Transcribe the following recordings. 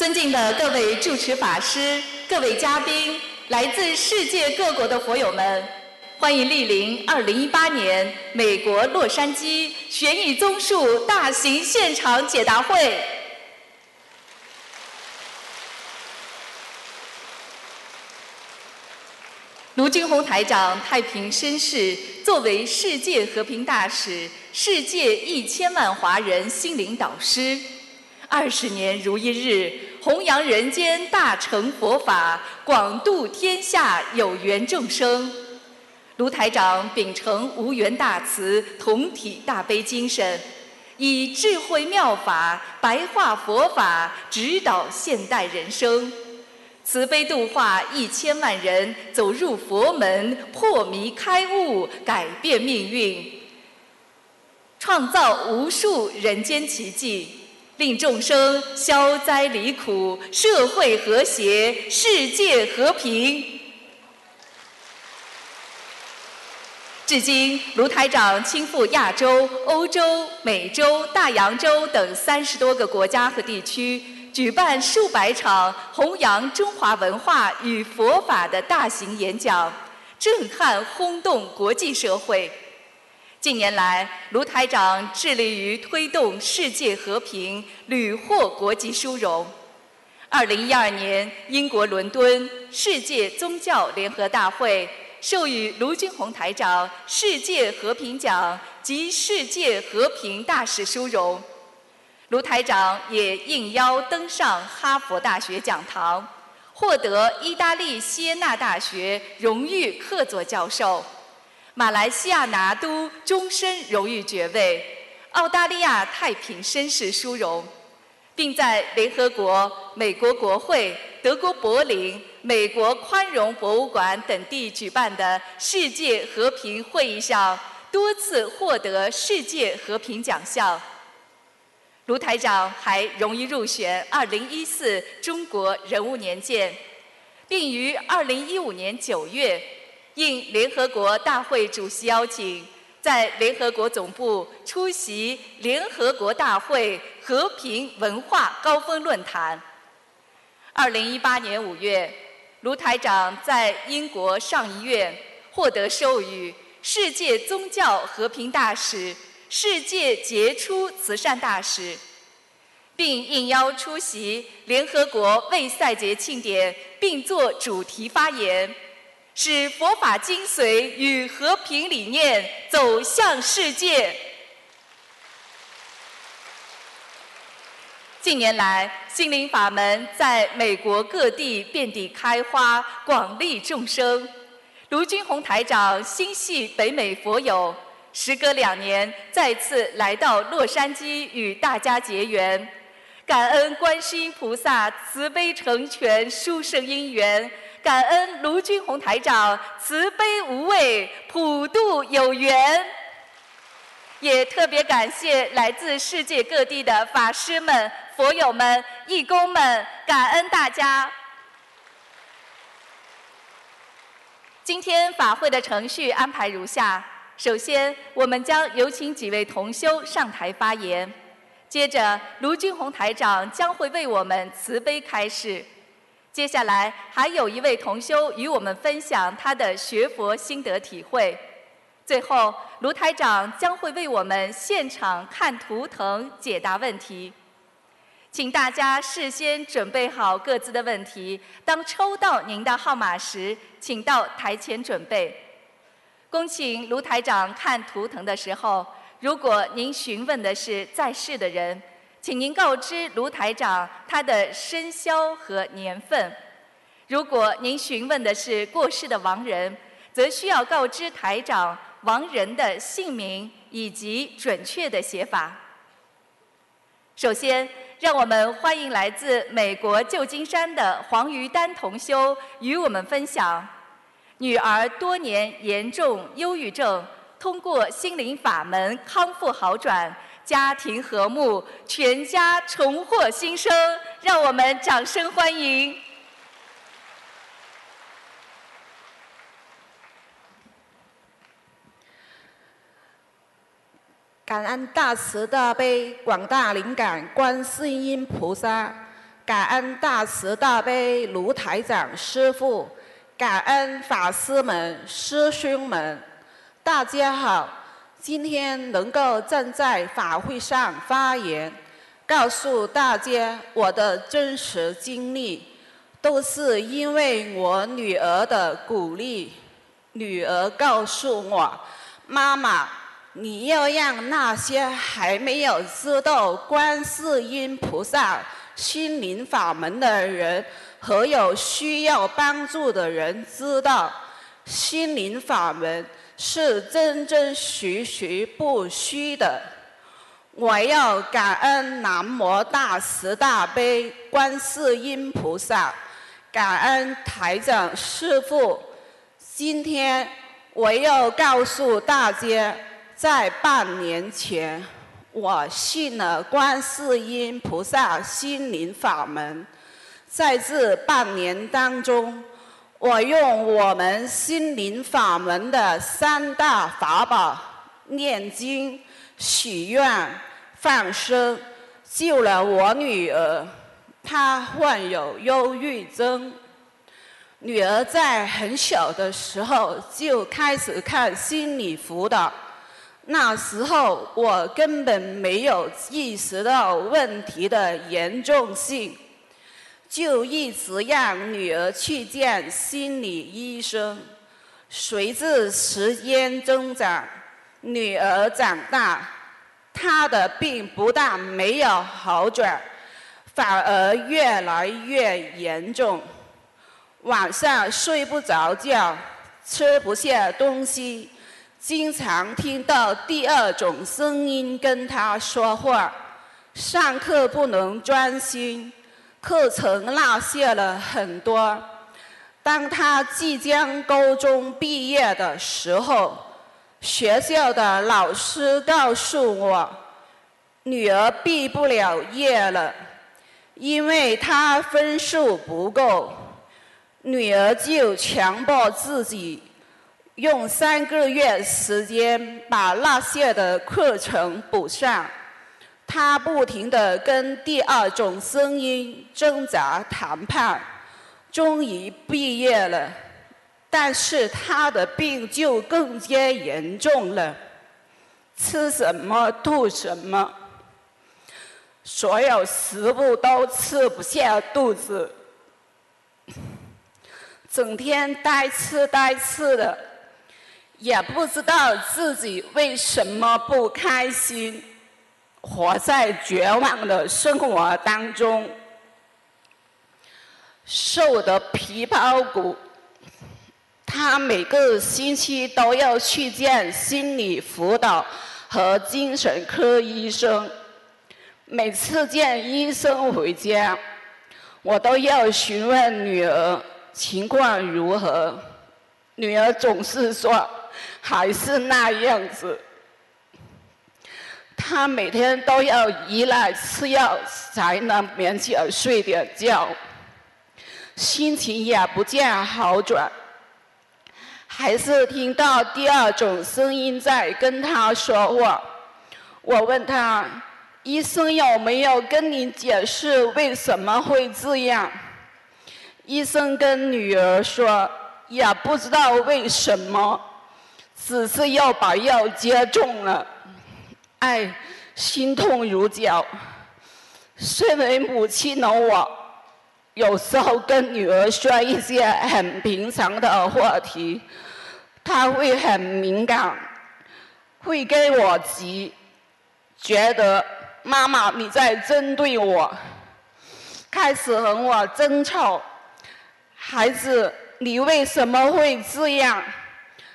尊敬的各位主持法师、各位嘉宾、来自世界各国的佛友们，欢迎莅临2018年美国洛杉矶悬疑综述大型现场解答会。卢军宏台长太平绅士，作为世界和平大使、世界一千万华人心灵导师，二十年如一日。弘扬人间大乘佛法，广度天下有缘众生。卢台长秉承无缘大慈、同体大悲精神，以智慧妙法白话佛法，指导现代人生，慈悲度化一千万人走入佛门，破迷开悟，改变命运，创造无数人间奇迹。令众生消灾离苦，社会和谐，世界和平。至今，卢台长亲赴亚洲、欧洲、美洲、大洋洲等三十多个国家和地区，举办数百场弘扬中华文化与佛法的大型演讲，震撼轰动国际社会。近年来，卢台长致力于推动世界和平，屡获国际殊荣。二零一二年，英国伦敦世界宗教联合大会授予卢军宏台长世界和平奖及世界和平大使殊荣。卢台长也应邀登上哈佛大学讲堂，获得意大利锡耶纳大学荣誉客座教授。马来西亚拿督终身荣誉爵位，澳大利亚太平绅士殊荣，并在联合国、美国国会、德国柏林、美国宽容博物馆等地举办的世界和平会议上多次获得世界和平奖项。卢台长还荣誉入选2014中国人物年鉴，并于2015年9月。应联合国大会主席邀请，在联合国总部出席联合国大会和平文化高峰论坛。二零一八年五月，卢台长在英国上议院获得授予世界宗教和平大使、世界杰出慈善大使，并应邀出席联合国为赛节庆典，并作主题发言。使佛法精髓与和平理念走向世界。近年来，心灵法门在美国各地遍地开花，广利众生。卢军宏台长心系北美佛友，时隔两年再次来到洛杉矶与大家结缘，感恩观世音菩萨慈悲成全殊胜因缘。感恩卢军宏台长慈悲无畏，普渡有缘。也特别感谢来自世界各地的法师们、佛友们、义工们，感恩大家。今天法会的程序安排如下：首先，我们将有请几位同修上台发言；接着，卢军宏台长将会为我们慈悲开示。接下来还有一位同修与我们分享他的学佛心得体会。最后，卢台长将会为我们现场看图腾解答问题。请大家事先准备好各自的问题，当抽到您的号码时，请到台前准备。恭请卢台长看图腾的时候，如果您询问的是在世的人。请您告知卢台长他的生肖和年份。如果您询问的是过世的亡人，则需要告知台长亡人的姓名以及准确的写法。首先，让我们欢迎来自美国旧金山的黄于丹同修与我们分享：女儿多年严重忧郁症，通过心灵法门康复好转。家庭和睦，全家重获新生，让我们掌声欢迎！感恩大慈大悲广大灵感观世音菩萨，感恩大慈大悲卢台长师父，感恩法师们师兄们，大家好。今天能够站在法会上发言，告诉大家我的真实经历，都是因为我女儿的鼓励。女儿告诉我：“妈妈，你要让那些还没有知道观世音菩萨心灵法门的人和有需要帮助的人知道，心灵法门。”是真真实实不虚的。我要感恩南无大慈大悲观世音菩萨，感恩台长师父。今天我要告诉大家，在半年前，我信了观世音菩萨心灵法门，在这半年当中。我用我们心灵法门的三大法宝——念经、许愿、放生，救了我女儿。她患有忧郁症。女儿在很小的时候就开始看心理辅导，那时候我根本没有意识到问题的严重性。就一直让女儿去见心理医生。随着时间增长，女儿长大，她的病不但没有好转，反而越来越严重。晚上睡不着觉，吃不下东西，经常听到第二种声音跟她说话，上课不能专心。课程落下了很多。当他即将高中毕业的时候，学校的老师告诉我，女儿毕不了业了，因为她分数不够。女儿就强迫自己，用三个月时间把落下的课程补上。他不停地跟第二种声音挣扎谈判，终于毕业了，但是他的病就更加严重了，吃什么吐什么，所有食物都吃不下肚子，整天呆吃呆吃的，也不知道自己为什么不开心。活在绝望的生活当中，瘦得皮包骨。他每个星期都要去见心理辅导和精神科医生。每次见医生回家，我都要询问女儿情况如何。女儿总是说还是那样子。他每天都要依赖吃药才能勉强睡点觉，心情也不见好转，还是听到第二种声音在跟他说话。我问他：“医生有没有跟你解释为什么会这样？”医生跟女儿说：“也不知道为什么，只是要把药接种了。”哎，心痛如绞。身为母亲的我，有时候跟女儿说一些很平常的话题，她会很敏感，会跟我急，觉得妈妈你在针对我，开始和我争吵。孩子，你为什么会这样？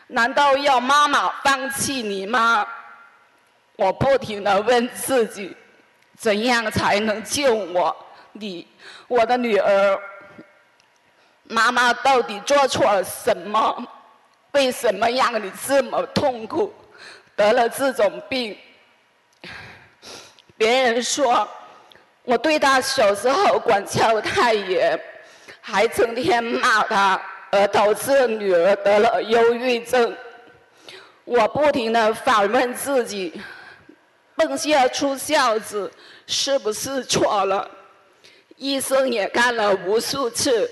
难道要妈妈放弃你吗？我不停地问自己：怎样才能救我？你，我的女儿，妈妈到底做错了什么？为什么让你这么痛苦，得了这种病？别人说我对她小时候管教太严，还成天骂她，而导致女儿得了忧郁症。我不停地反问自己。蹦下出孝子是不是错了？医生也看了无数次，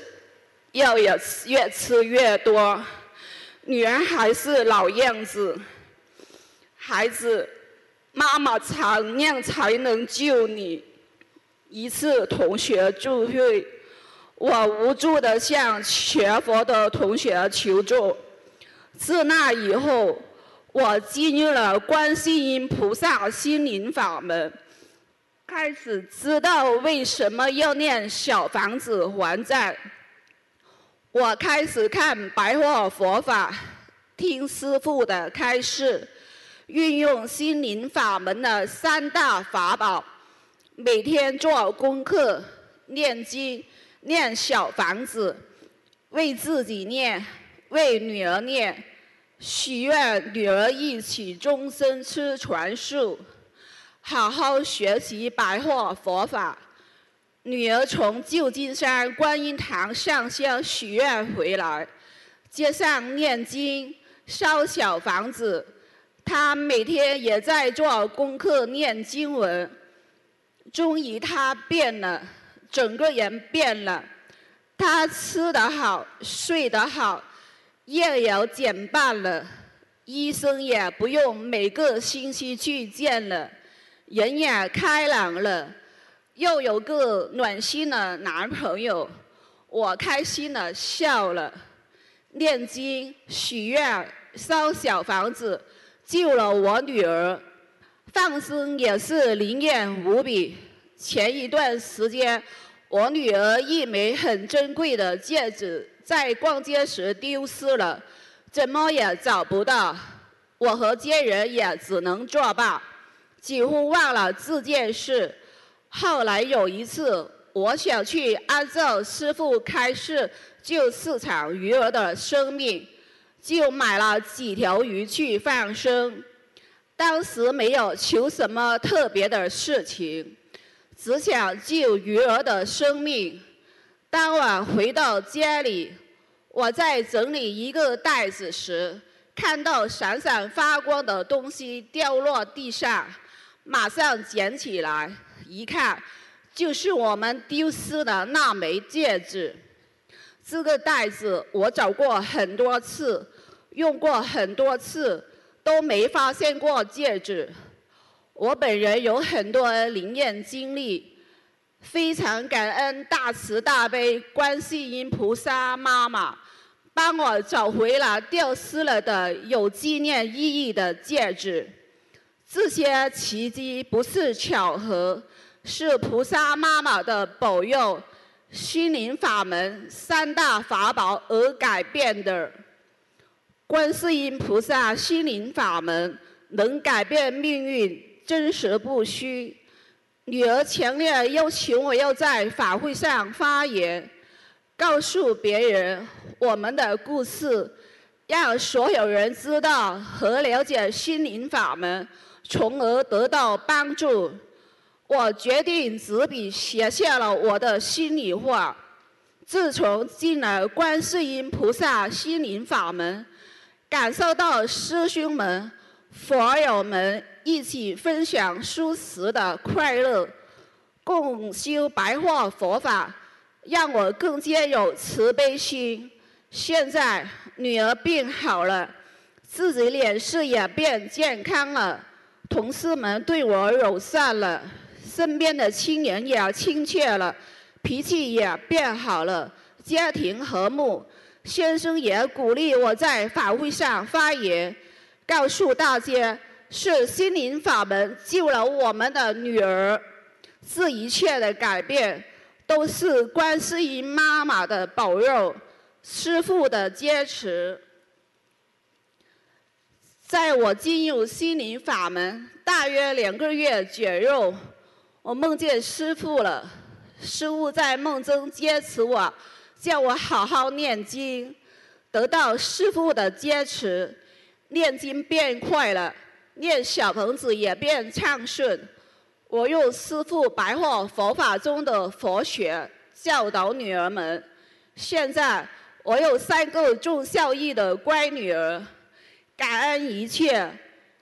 药也越吃越多，女儿还是老样子。孩子，妈妈怎样才能救你？一次同学聚会，我无助地向学佛的同学求助。自那以后，我进入了观世音菩萨心灵法门，开始知道为什么要念小房子还债。我开始看白话佛法，听师父的开示，运用心灵法门的三大法宝。每天做功课、念经、念小房子，为自己念，为女儿念，许愿女儿一起终身吃全素，好好学习白话佛法。女儿从旧金山观音堂上香许愿回来，街上念经、烧小房子，她每天也在做功课、念经文。终于她变了，整个人变了。她吃得好，睡得好，药也减半了。医生也不用每个星期去见了，人也开朗了，又有个暖心的男朋友，我开心的笑了。念经、许愿、烧小房子，救了我女儿。放生也是灵验无比。前一段时间，我女儿一枚很珍贵的戒指在逛街时丢失了，怎么也找不到。我和家人也只能作罢，几乎忘了这件事。后来有一次，我想去按照师傅开示救市场鱼儿的生命，就买了几条鱼去放生。当时没有求什么特别的事情，只想救鱼儿的生命。当晚回到家里，我在整理一个袋子时，看到闪闪发光的东西掉落地上，马上捡起来，一看，就是我们丢失的那枚戒指。这个袋子我找过很多次，用过很多次。都没发现过戒指。我本人有很多灵验经历，非常感恩大慈大悲观世音菩萨妈妈，帮我找回了掉失了的有纪念意义的戒指。这些奇迹不是巧合，是菩萨妈妈的保佑，心灵法门三大法宝而改变的。观世音菩萨心灵法门能改变命运，真实不虚。女儿强烈要求我要在法会上发言，告诉别人我们的故事，让所有人知道和了解心灵法门，从而得到帮助。我决定执笔写下了我的心里话。自从进了观世音菩萨心灵法门。感受到师兄们、佛友们一起分享素食的快乐，共修白话佛法，让我更加有慈悲心。现在女儿病好了，自己脸色也变健康了，同事们对我友善了，身边的亲人也亲切了，脾气也变好了，家庭和睦。先生也鼓励我在法会上发言，告诉大家是心灵法门救了我们的女儿，这一切的改变都是观世音妈妈的保佑，师父的坚持。在我进入心灵法门大约两个月左右，我梦见师父了，师父在梦中坚持我。叫我好好念经，得到师父的坚持，念经变快了，念小房子也变畅顺。我用师父白话佛法中的佛学教导女儿们。现在我有三个重孝义的乖女儿，感恩一切。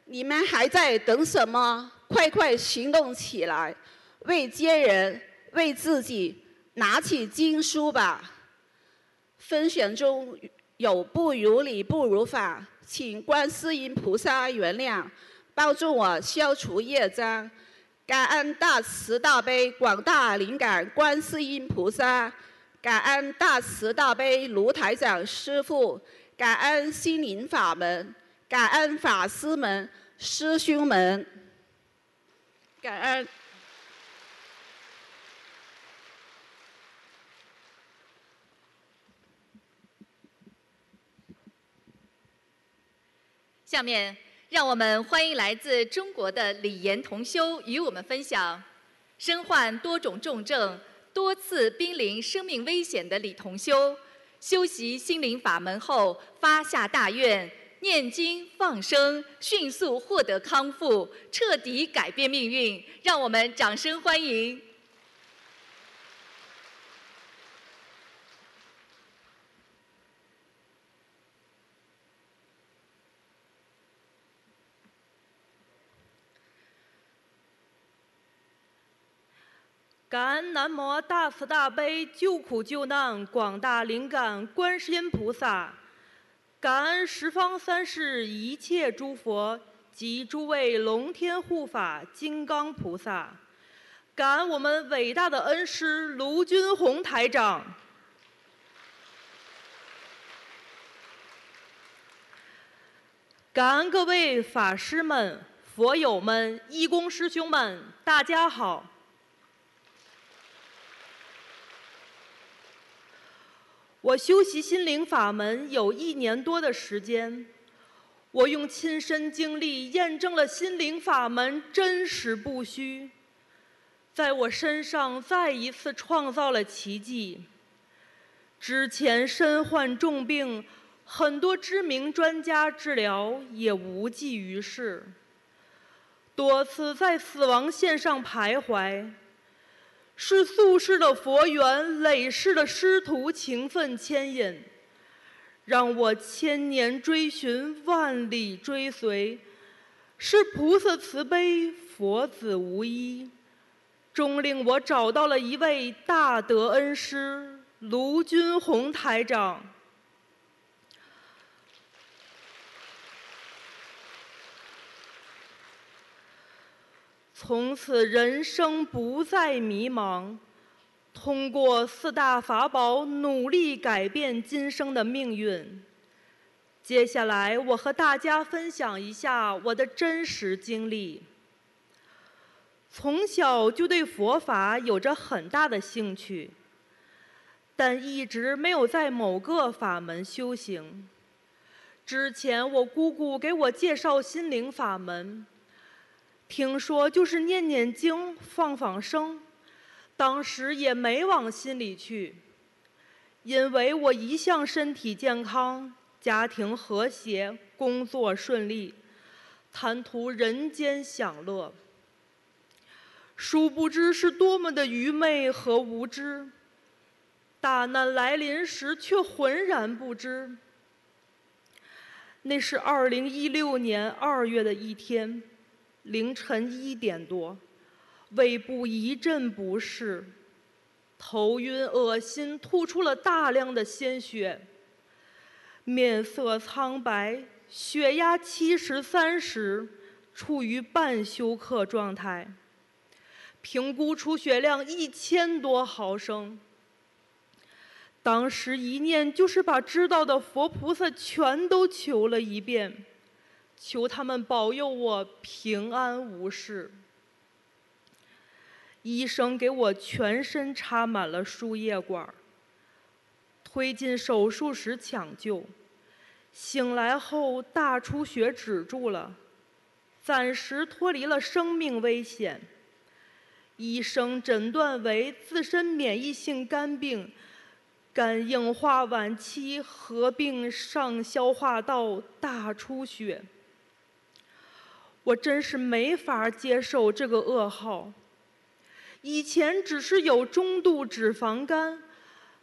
你们还在等什么？快快行动起来，为家人，为自己。拿起经书吧。分选中有不如理、不如法，请观世音菩萨原谅，帮助我消除业障。感恩大慈大悲广大灵感观世音菩萨，感恩大慈大悲卢台长师父，感恩心灵法门，感恩法师们、师兄们，感恩。下面，让我们欢迎来自中国的李岩同修与我们分享：身患多种重症、多次濒临生命危险的李同修，修习心灵法门后发下大愿，念经放生，迅速获得康复，彻底改变命运。让我们掌声欢迎！感恩南无大慈大悲救苦救难广大灵感观世音菩萨，感恩十方三世一切诸佛及诸位龙天护法金刚菩萨，感恩我们伟大的恩师卢军宏台长，感恩各位法师们、佛友们、义工师兄们，大家好。我修习心灵法门有一年多的时间，我用亲身经历验证了心灵法门真实不虚，在我身上再一次创造了奇迹。之前身患重病，很多知名专家治疗也无济于事，多次在死亡线上徘徊。是宿世的佛缘，累世的师徒情分牵引，让我千年追寻，万里追随。是菩萨慈悲，佛子无依，终令我找到了一位大德恩师卢军宏台长。从此人生不再迷茫，通过四大法宝努力改变今生的命运。接下来，我和大家分享一下我的真实经历。从小就对佛法有着很大的兴趣，但一直没有在某个法门修行。之前，我姑姑给我介绍心灵法门。听说就是念念经、放放生，当时也没往心里去，因为我一向身体健康、家庭和谐、工作顺利，贪图人间享乐。殊不知是多么的愚昧和无知，大难来临时却浑然不知。那是二零一六年二月的一天。凌晨一点多，胃部一阵不适，头晕恶心，吐出了大量的鲜血，面色苍白，血压七十三十，处于半休克状态，评估出血量一千多毫升。当时一念就是把知道的佛菩萨全都求了一遍。求他们保佑我平安无事。医生给我全身插满了输液管儿，推进手术室抢救。醒来后大出血止住了，暂时脱离了生命危险。医生诊断为自身免疫性肝病，肝硬化晚期合并上消化道大出血。我真是没法接受这个噩耗。以前只是有中度脂肪肝，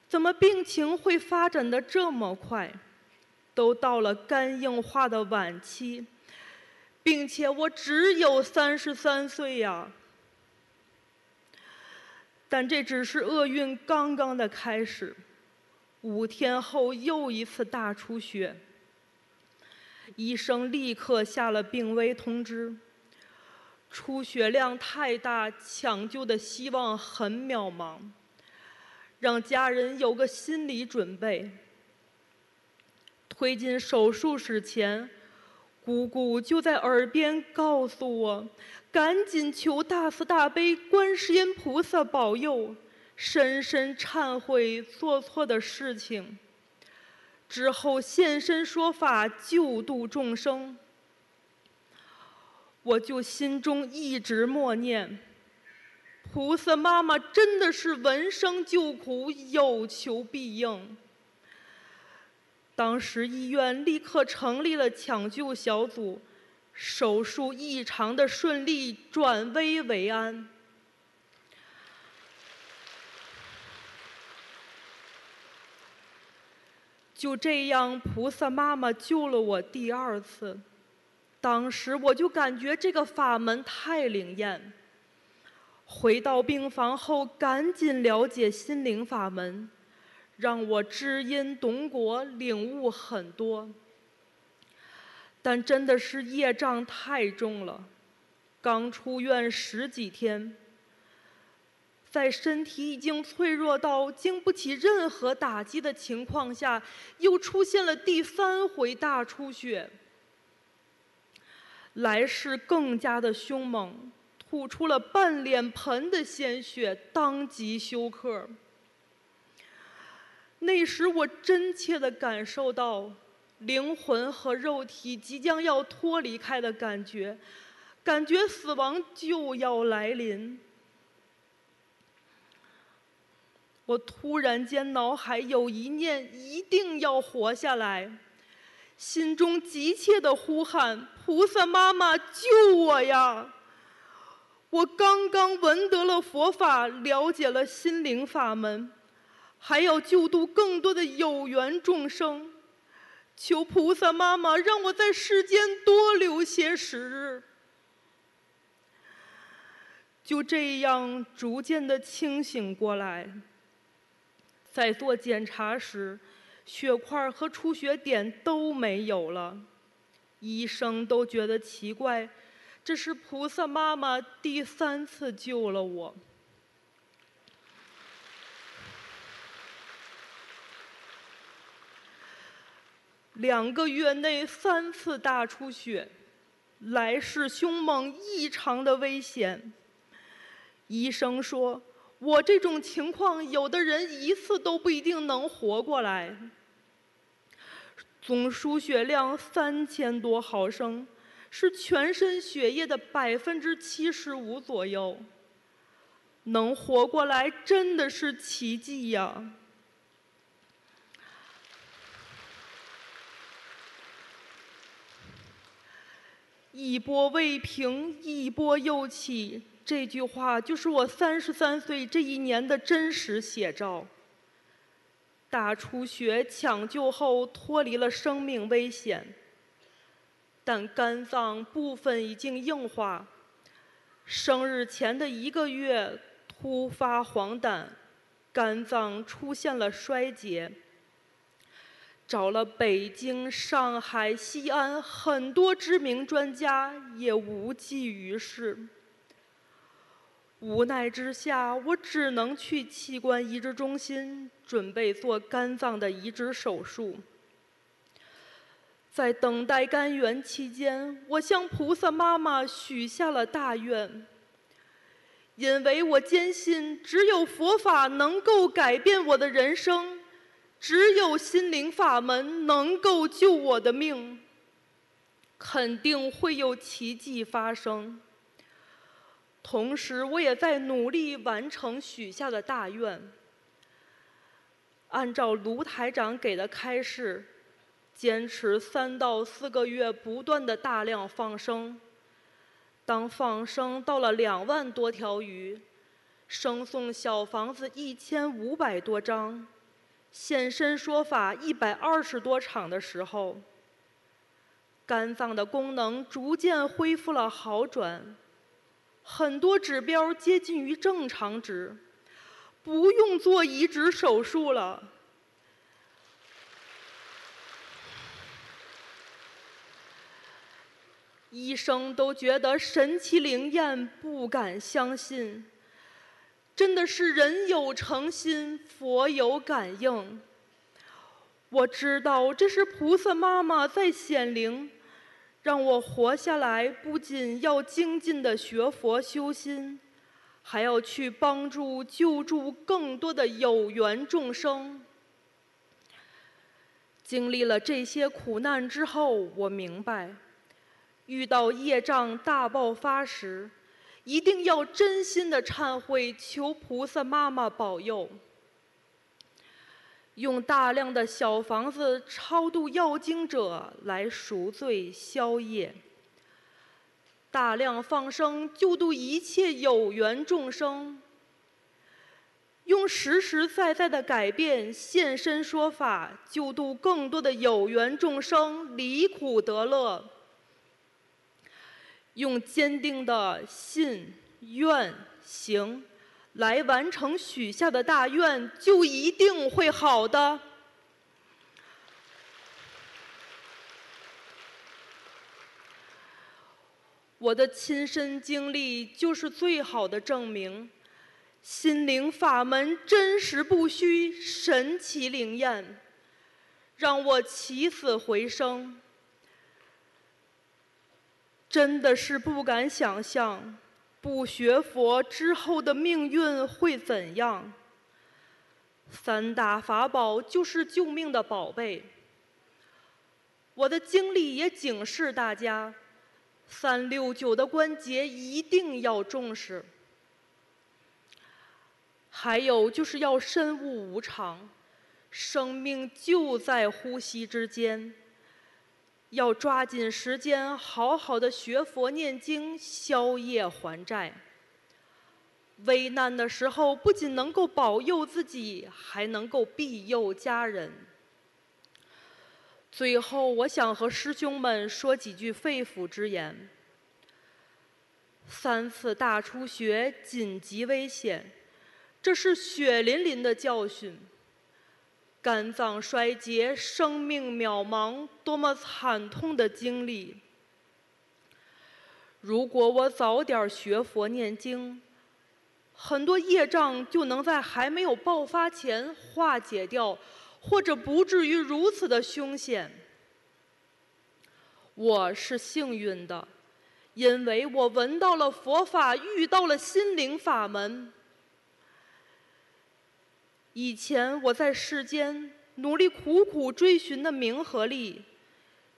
怎么病情会发展的这么快？都到了肝硬化的晚期，并且我只有三十三岁呀！但这只是厄运刚刚的开始。五天后又一次大出血，医生立刻下了病危通知。出血量太大，抢救的希望很渺茫，让家人有个心理准备。推进手术室前，姑姑就在耳边告诉我：“赶紧求大慈大悲观世音菩萨保佑，深深忏悔做错的事情，之后现身说法，救度众生。”我就心中一直默念：菩萨妈妈真的是闻声救苦，有求必应。当时医院立刻成立了抢救小组，手术异常的顺利，转危为安。就这样，菩萨妈妈救了我第二次。当时我就感觉这个法门太灵验。回到病房后，赶紧了解心灵法门，让我知因懂果，领悟很多。但真的是业障太重了，刚出院十几天，在身体已经脆弱到经不起任何打击的情况下，又出现了第三回大出血。来势更加的凶猛，吐出了半脸盆的鲜血，当即休克。那时我真切地感受到灵魂和肉体即将要脱离开的感觉，感觉死亡就要来临。我突然间脑海有一念，一定要活下来。心中急切的呼喊：“菩萨妈妈，救我呀！我刚刚闻得了佛法，了解了心灵法门，还要救度更多的有缘众生。求菩萨妈妈让我在世间多留些时日。”就这样逐渐的清醒过来，在做检查时。血块和出血点都没有了，医生都觉得奇怪，这是菩萨妈妈第三次救了我。两个月内三次大出血，来势凶猛，异常的危险。医生说，我这种情况，有的人一次都不一定能活过来。总输血量三千多毫升，是全身血液的百分之七十五左右。能活过来真的是奇迹呀！一波未平，一波又起，这句话就是我三十三岁这一年的真实写照。大出血抢救后脱离了生命危险，但肝脏部分已经硬化。生日前的一个月突发黄疸，肝脏出现了衰竭。找了北京、上海、西安很多知名专家，也无济于事。无奈之下，我只能去器官移植中心准备做肝脏的移植手术。在等待肝源期间，我向菩萨妈妈许下了大愿，因为我坚信只有佛法能够改变我的人生，只有心灵法门能够救我的命，肯定会有奇迹发生。同时，我也在努力完成许下的大愿。按照卢台长给的开示，坚持三到四个月，不断的大量放生。当放生到了两万多条鱼，生送小房子一千五百多张，现身说法一百二十多场的时候，肝脏的功能逐渐恢复了好转。很多指标接近于正常值，不用做移植手术了。医生都觉得神奇灵验，不敢相信。真的是人有诚心，佛有感应。我知道这是菩萨妈妈在显灵，让我活下来，不仅要精进的学佛修心，还要去帮助救助更多的有缘众生。经历了这些苦难之后，我明白。遇到业障大爆发时，一定要真心的忏悔，求菩萨妈妈保佑。用大量的小房子超度要经者来赎罪消业，大量放生救度一切有缘众生，用实实在在的改变现身说法，救度更多的有缘众生离苦得乐。用坚定的信愿行来完成许下的大愿，就一定会好的。我的亲身经历就是最好的证明，心灵法门真实不虚，神奇灵验，让我起死回生。真的是不敢想象，不学佛之后的命运会怎样。三大法宝就是救命的宝贝。我的经历也警示大家，三六九的关节一定要重视。还有就是要深悟无常，生命就在呼吸之间。要抓紧时间，好好的学佛念经，消业还债。危难的时候，不仅能够保佑自己，还能够庇佑家人。最后，我想和师兄们说几句肺腑之言：三次大出血，紧急危险，这是血淋淋的教训。肝脏衰竭，生命渺茫，多么惨痛的经历！如果我早点学佛念经，很多业障就能在还没有爆发前化解掉，或者不至于如此的凶险。我是幸运的，因为我闻到了佛法，遇到了心灵法门。以前我在世间努力苦苦追寻的名和利，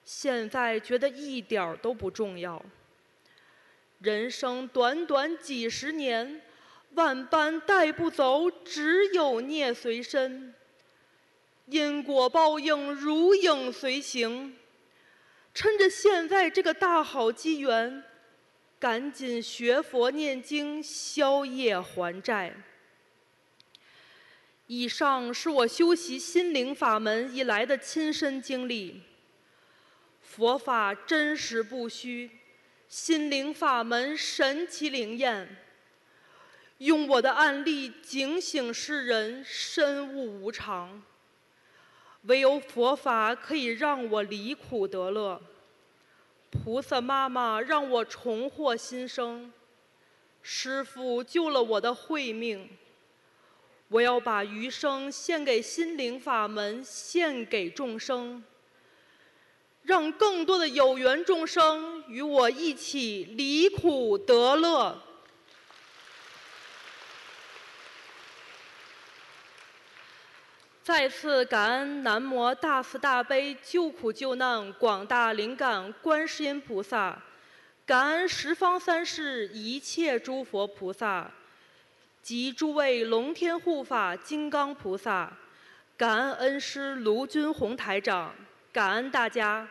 现在觉得一点儿都不重要。人生短短几十年，万般带不走，只有孽随身。因果报应如影随形，趁着现在这个大好机缘，赶紧学佛念经，消业还债。以上是我修习心灵法门以来的亲身经历。佛法真实不虚，心灵法门神奇灵验。用我的案例警醒世人，深悟无常。唯有佛法可以让我离苦得乐。菩萨妈妈让我重获新生。师父救了我的慧命。我要把余生献给心灵法门，献给众生，让更多的有缘众生与我一起离苦得乐。再次感恩南无大慈大悲救苦救难广大灵感观世音菩萨，感恩十方三世一切诸佛菩萨。及诸位龙天护法金刚菩萨，感恩恩师卢军宏台长，感恩大家。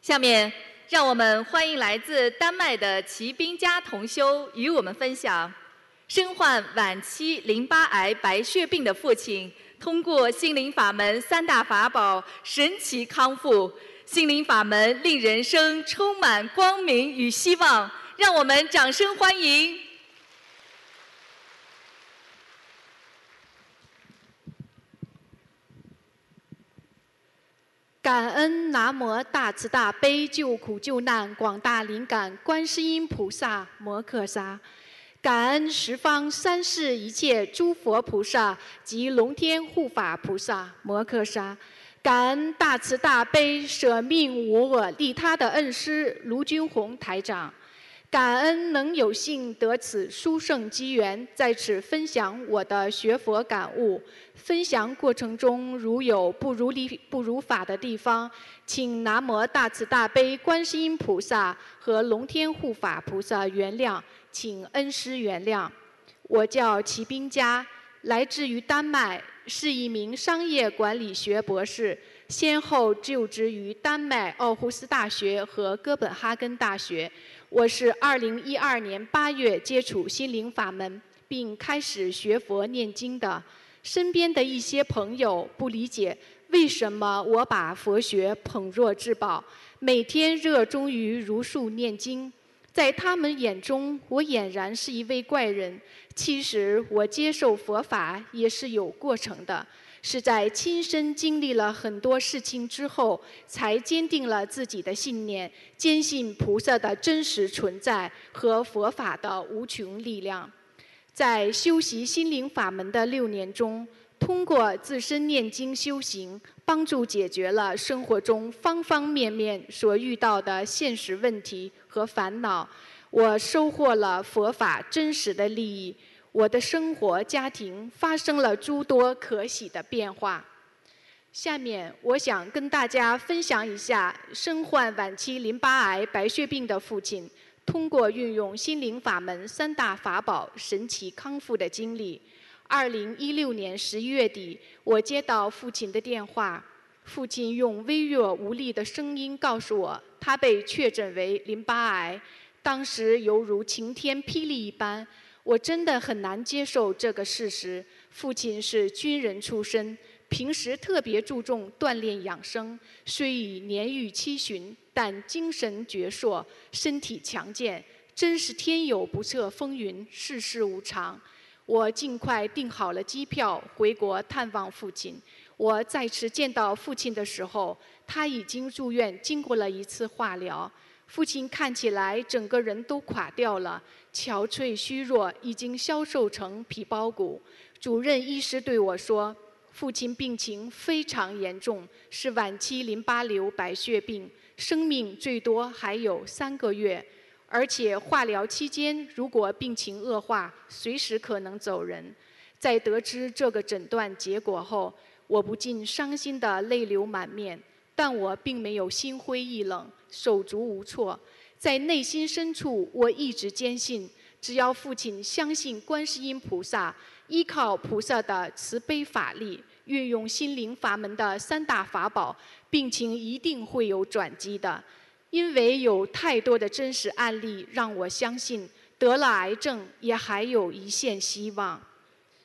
下面，让我们欢迎来自丹麦的骑兵家同修与我们分享，身患晚期淋巴癌白血病的父亲。通过心灵法门三大法宝，神奇康复。心灵法门令人生充满光明与希望，让我们掌声欢迎！感恩南无大慈大悲救苦救难广大灵感观世音菩萨摩诃萨，感恩十方三世一切诸佛菩萨及龙天护法菩萨摩诃萨。感恩大慈大悲舍命无我利他的恩师卢军宏台长，感恩能有幸得此殊胜机缘，在此分享我的学佛感悟。分享过程中如有不如理不如法的地方，请南无大慈大悲观世音菩萨和龙天护法菩萨原谅，请恩师原谅。我叫齐冰佳，来自于丹麦。是一名商业管理学博士，先后就职于丹麦奥胡斯大学和哥本哈根大学。我是2012年8月接触心灵法门，并开始学佛念经的。身边的一些朋友不理解为什么我把佛学捧若至宝，每天热衷于如数念经。在他们眼中，我俨然是一位怪人。其实，我接受佛法也是有过程的，是在亲身经历了很多事情之后，才坚定了自己的信念，坚信菩萨的真实存在和佛法的无穷力量。在修习心灵法门的六年中，通过自身念经修行，帮助解决了生活中方方面面所遇到的现实问题和烦恼。我收获了佛法真实的利益，我的生活家庭发生了诸多可喜的变化。下面我想跟大家分享一下身患晚期淋巴癌白血病的父亲，通过运用心灵法门三大法宝神奇康复的经历。二零一六年十一月底，我接到父亲的电话，父亲用微弱无力的声音告诉我，他被确诊为淋巴癌。当时犹如晴天霹雳一般，我真的很难接受这个事实。父亲是军人出身，平时特别注重锻炼养生，虽已年逾七旬，但精神矍铄，身体强健，真是天有不测风云，世事无常。我尽快订好了机票回国探望父亲。我再次见到父亲的时候，他已经住院，经过了一次化疗。父亲看起来整个人都垮掉了，憔悴虚弱，已经消瘦成皮包骨。主任医师对我说：“父亲病情非常严重，是晚期淋巴瘤白血病，生命最多还有三个月。”而且化疗期间，如果病情恶化，随时可能走人。在得知这个诊断结果后，我不禁伤心的泪流满面。但我并没有心灰意冷、手足无措。在内心深处，我一直坚信，只要父亲相信观世音菩萨，依靠菩萨的慈悲法力，运用心灵法门的三大法宝，病情一定会有转机的。因为有太多的真实案例让我相信，得了癌症也还有一线希望。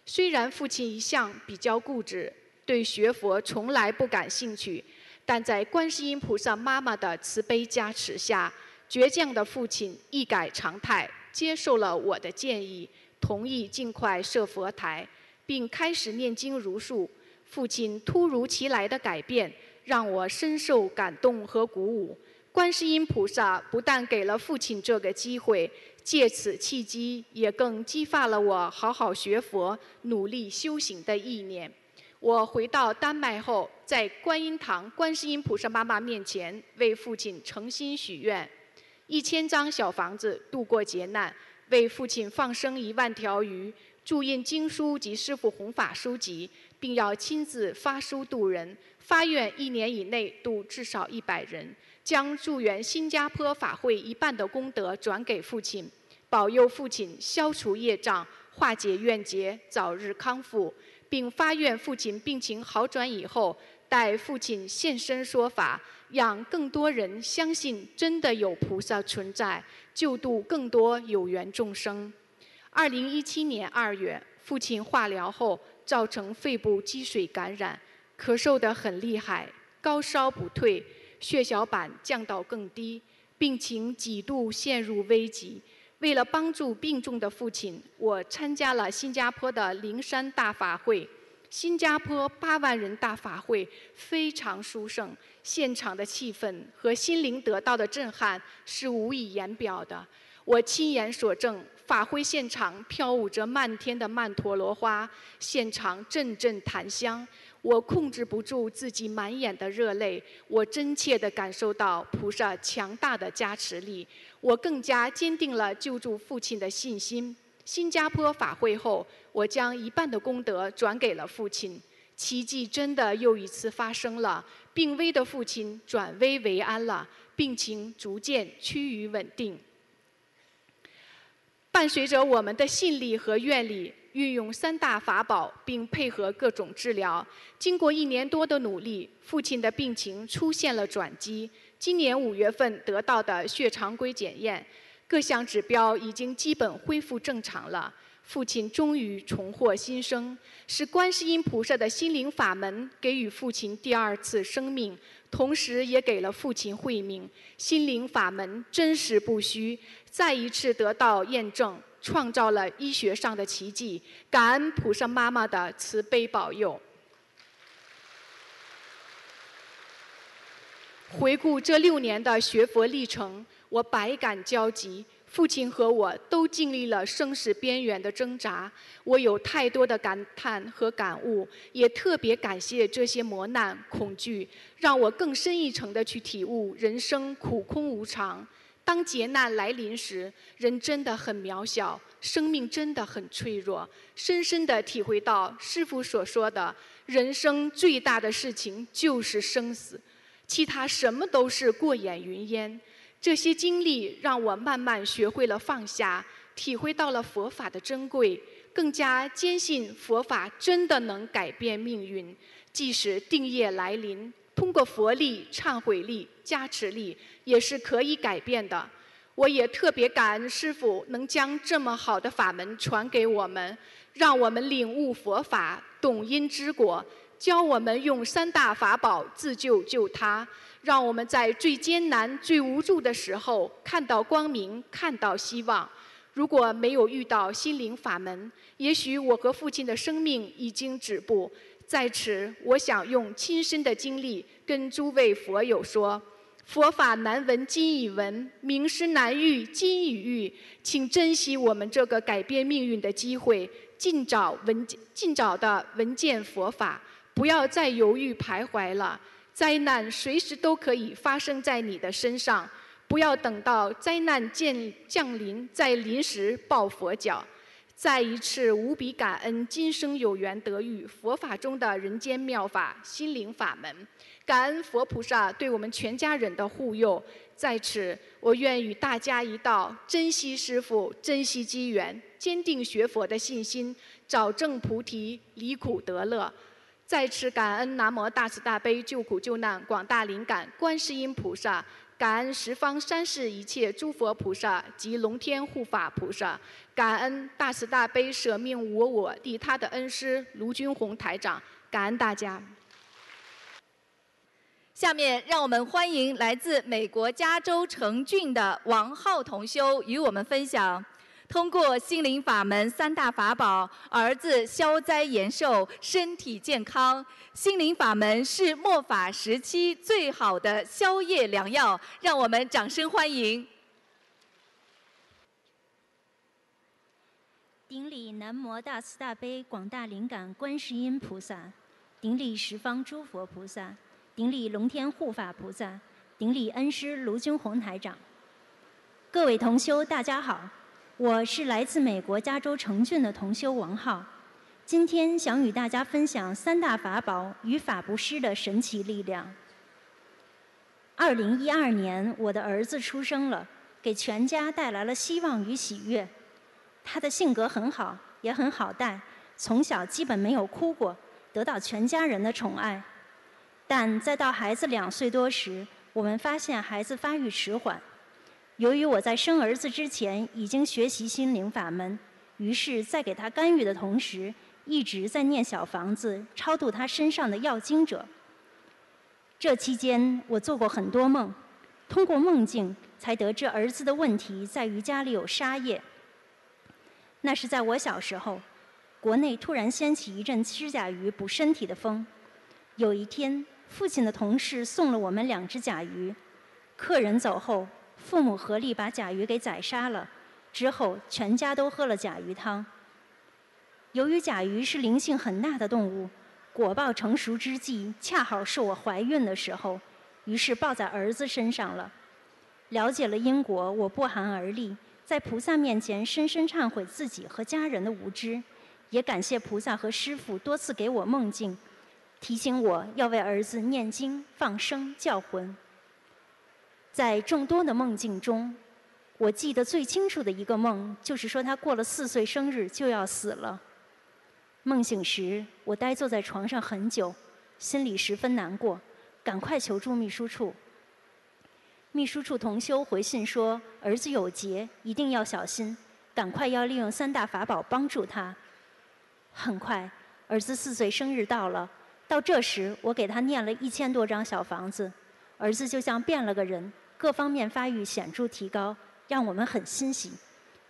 虽然父亲一向比较固执，对学佛从来不感兴趣，但在观世音菩萨妈妈的慈悲加持下，倔强的父亲一改常态，接受了我的建议，同意尽快设佛台，并开始念经如数。父亲突如其来的改变，让我深受感动和鼓舞。观世音菩萨不但给了父亲这个机会，借此契机也更激发了我好好学佛、努力修行的意念。我回到丹麦后，在观音堂观世音菩萨妈妈面前为父亲诚心许愿：一千张小房子度过劫难，为父亲放生一万条鱼，注印经书及师父弘法书籍，并要亲自发书度人，发愿一年以内度至少一百人。将助缘新加坡法会一半的功德转给父亲，保佑父亲消除业障、化解怨结、早日康复，并发愿父亲病情好转以后，待父亲现身说法，让更多人相信真的有菩萨存在，救度更多有缘众生。二零一七年二月，父亲化疗后造成肺部积水感染，咳嗽得很厉害，高烧不退，血小板降到更低，病情几度陷入危急。为了帮助病重的父亲，我参加了新加坡的灵山大法会。新加坡八万人大法会非常殊胜，现场的气氛和心灵得到的震撼是无以言表的。我亲眼所证，法会现场飘舞着漫天的曼陀罗花，现场阵阵檀香。我控制不住自己满眼的热泪，我真切地感受到菩萨强大的加持力，我更加坚定了救助父亲的信心。新加坡法会后，我将一半的功德转给了父亲，奇迹真的又一次发生了，病危的父亲转危为安了，病情逐渐趋于稳定。伴随着我们的信力和愿力，运用三大法宝，并配合各种治疗，经过一年多的努力，父亲的病情出现了转机。今年五月份得到的血常规检验，各项指标已经基本恢复正常了。父亲终于重获新生，是观世音菩萨的心灵法门给予父亲第二次生命，同时也给了父亲慧命。心灵法门真实不虚。再一次得到验证，创造了医学上的奇迹。感恩菩萨妈妈的慈悲保佑。回顾这六年的学佛历程，我百感交集。父亲和我都经历了生死边缘的挣扎，我有太多的感叹和感悟，也特别感谢这些磨难、恐惧，让我更深一层的去体悟人生苦空无常。当劫难来临时，人真的很渺小，生命真的很脆弱。深深地体会到师父所说的，人生最大的事情就是生死，其他什么都是过眼云烟。这些经历让我慢慢学会了放下，体会到了佛法的珍贵，更加坚信佛法真的能改变命运。即使定业来临。通过佛力、忏悔力、加持力，也是可以改变的。我也特别感恩师父能将这么好的法门传给我们，让我们领悟佛法、懂因知果，教我们用三大法宝自救救他，让我们在最艰难、最无助的时候看到光明、看到希望。如果没有遇到心灵法门，也许我和父亲的生命已经止步。在此，我想用亲身的经历跟诸位佛友说：佛法难闻今已闻，名师难遇今已遇，请珍惜我们这个改变命运的机会，尽早闻尽早的闻见佛法，不要再犹豫徘徊了。灾难随时都可以发生在你的身上，不要等到灾难降降临再临时抱佛脚。再一次无比感恩今生有缘得遇佛法中的人间妙法心灵法门，感恩佛菩萨对我们全家人的护佑。在此，我愿与大家一道珍惜师父，珍惜机缘，坚定学佛的信心，早证菩提，离苦得乐。再次感恩南无大慈大悲救苦救难广大灵感观世音菩萨。感恩十方三世一切诸佛菩萨及龙天护法菩萨，感恩大慈大悲舍命我我利他的恩师卢军宏台长，感恩大家。下面让我们欢迎来自美国加州城郡的王浩同修与我们分享。通过心灵法门三大法宝，儿子消灾延寿，身体健康。心灵法门是末法时期最好的消业良药，让我们掌声欢迎。顶礼南无大慈大悲广大灵感观世音菩萨，顶礼十方诸佛菩萨，顶礼龙天护法菩萨，顶礼恩师卢军宏台长。各位同修，大家好。我是来自美国加州城郡的同修王浩，今天想与大家分享三大法宝与法布施的神奇力量。二零一二年，我的儿子出生了，给全家带来了希望与喜悦。他的性格很好，也很好带，从小基本没有哭过，得到全家人的宠爱。但在到孩子两岁多时，我们发现孩子发育迟缓。由于我在生儿子之前已经学习心灵法门，于是，在给他干预的同时，一直在念小房子，超度他身上的要经者。这期间，我做过很多梦，通过梦境才得知儿子的问题在于家里有沙业。那是在我小时候，国内突然掀起一阵吃甲鱼补身体的风。有一天，父亲的同事送了我们两只甲鱼，客人走后，父母合力把甲鱼给宰杀了。之后，全家都喝了甲鱼汤。由于甲鱼是灵性很大的动物，果报成熟之际，恰好是我怀孕的时候，于是报在儿子身上了。了解了因果，我不寒而栗，在菩萨面前深深忏悔自己和家人的无知，也感谢菩萨和师父多次给我梦境。提醒我要为儿子念经、放生、叫魂。在众多的梦境中，我记得最清楚的一个梦，就是说他过了四岁生日就要死了。梦醒时，我呆坐在床上很久，心里十分难过，赶快求助秘书处。秘书处同修回信说，儿子有劫，一定要小心，赶快要利用三大法宝帮助他。很快，儿子四岁生日到了。到这时，我给他念了一千多张小房子，儿子就像变了个人，各方面发育显著提高，让我们很欣喜。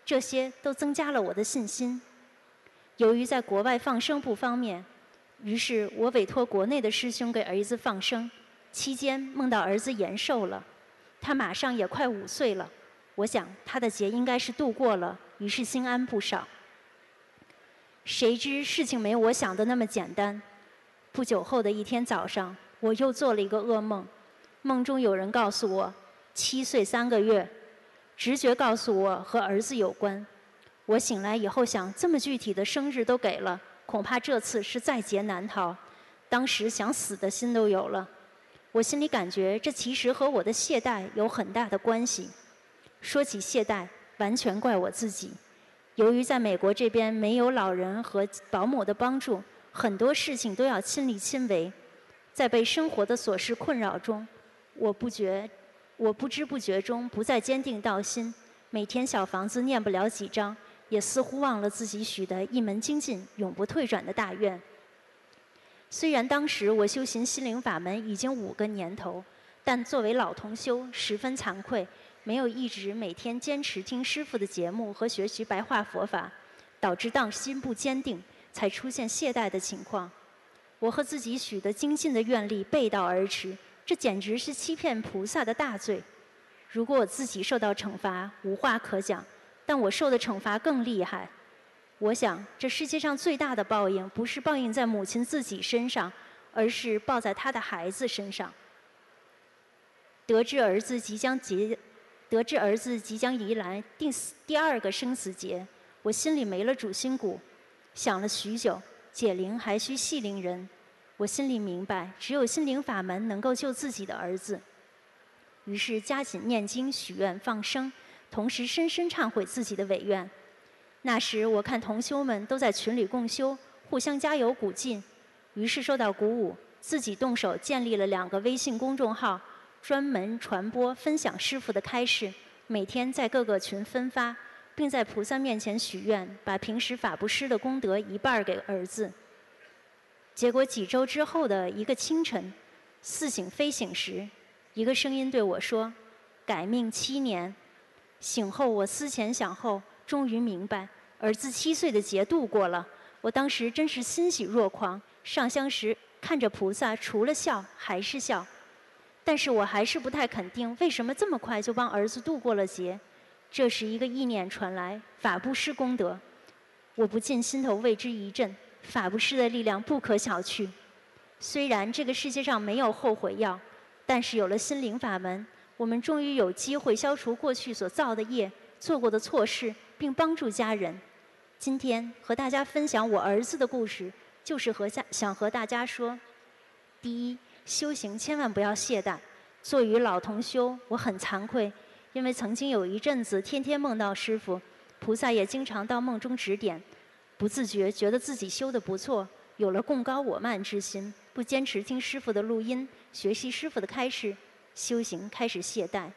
这些都增加了我的信心。由于在国外放生不方便，于是我委托国内的师兄给儿子放生。期间梦到儿子延寿了，他马上也快五岁了。我想他的劫应该是度过了，于是心安不少。谁知事情没我想的那么简单。不久后的一天早上，我又做了一个噩梦，梦中有人告诉我，七岁三个月，直觉告诉我和儿子有关。我醒来以后想，这么具体的生日都给了，恐怕这次是在劫难逃。当时想死的心都有了。我心里感觉，这其实和我的懈怠有很大的关系。说起懈怠，完全怪我自己。由于在美国这边没有老人和保姆的帮助。很多事情都要亲力亲为，在被生活的琐事困扰中，我不觉，我不知不觉中不再坚定道心。每天小房子念不了几章，也似乎忘了自己许的一门精进、永不退转的大愿。虽然当时我修行心灵法门已经五个年头，但作为老同修，十分惭愧，没有一直每天坚持听师父的节目和学习白话佛法，导致当心不坚定。才出现懈怠的情况，我和自己许的精进的愿力背道而驰，这简直是欺骗菩萨的大罪。如果我自己受到惩罚，无话可讲，但我受的惩罚更厉害。我想，这世界上最大的报应，不是报应在母亲自己身上，而是报在她的孩子身上。得知儿子即将结，得知儿子即将迎来第第二个生死劫，我心里没了主心骨。想了许久，解铃还需系铃人。我心里明白，只有心灵法门能够救自己的儿子。于是加紧念经、许愿、放生，同时深深忏悔自己的违愿。那时我看同修们都在群里共修，互相加油鼓劲，于是受到鼓舞，自己动手建立了两个微信公众号，专门传播分享师傅的开示，每天在各个群分发。并在菩萨面前许愿，把平时法布施的功德一半儿给儿子。结果几周之后的一个清晨，似醒非醒时，一个声音对我说：“改命七年。”醒后我思前想后，终于明白，儿子七岁的劫度过了。我当时真是欣喜若狂，上香时看着菩萨，除了笑还是笑。但是我还是不太肯定，为什么这么快就帮儿子度过了劫。这时，一个意念传来：“法布施功德。”我不禁心头为之一震。法布施的力量不可小觑。虽然这个世界上没有后悔药，但是有了心灵法门，我们终于有机会消除过去所造的业、做过的错事，并帮助家人。今天和大家分享我儿子的故事，就是和想想和大家说：第一，修行千万不要懈怠。做与老同修，我很惭愧。因为曾经有一阵子天天梦到师傅，菩萨也经常到梦中指点，不自觉觉得自己修的不错，有了共高我慢之心，不坚持听师傅的录音，学习师傅的开示，修行开始懈怠。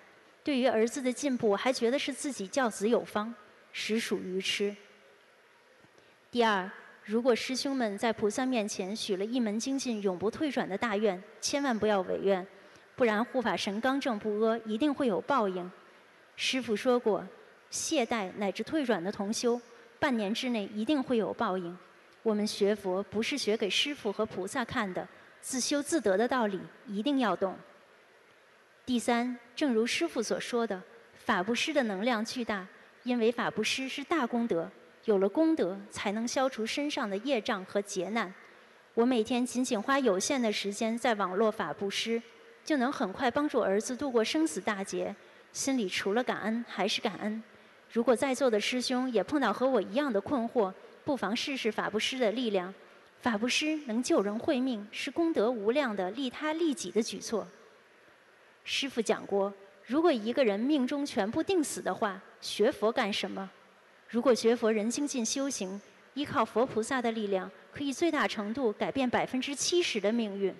对于儿子的进步，还觉得是自己教子有方，实属愚痴。第二，如果师兄们在菩萨面前许了一门精进、永不退转的大愿，千万不要违愿，不然护法神刚正不阿，一定会有报应。师父说过，懈怠乃至退转的同修，半年之内一定会有报应。我们学佛不是学给师傅和菩萨看的，自修自得的道理一定要懂。第三，正如师傅所说的，法布施的能量巨大，因为法布施是大功德，有了功德才能消除身上的业障和劫难。我每天仅仅花有限的时间在网络法布施，就能很快帮助儿子度过生死大劫，心里除了感恩还是感恩。如果在座的师兄也碰到和我一样的困惑，不妨试试法布施的力量。法布施能救人慧命，是功德无量的利他利己的举措。师父讲过，如果一个人命中全部定死的话，学佛干什么？如果学佛人精进修行，依靠佛菩萨的力量，可以最大程度改变百分之七十的命运。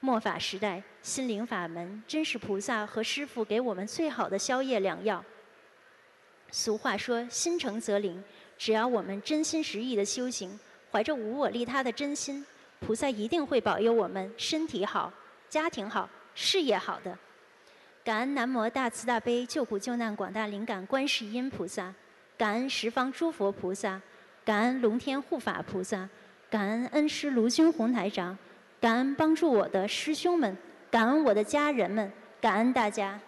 末法时代，心灵法门真是菩萨和师父给我们最好的宵夜良药。俗话说：“心诚则灵。”只要我们真心实意的修行，怀着无我利他的真心，菩萨一定会保佑我们身体好、家庭好、事业好的。感恩南无大慈大悲救苦救难广大灵感观世音菩萨，感恩十方诸佛菩萨，感恩龙天护法菩萨，感恩恩师卢军宏台长，感恩帮助我的师兄们，感恩我的家人们，感恩大家。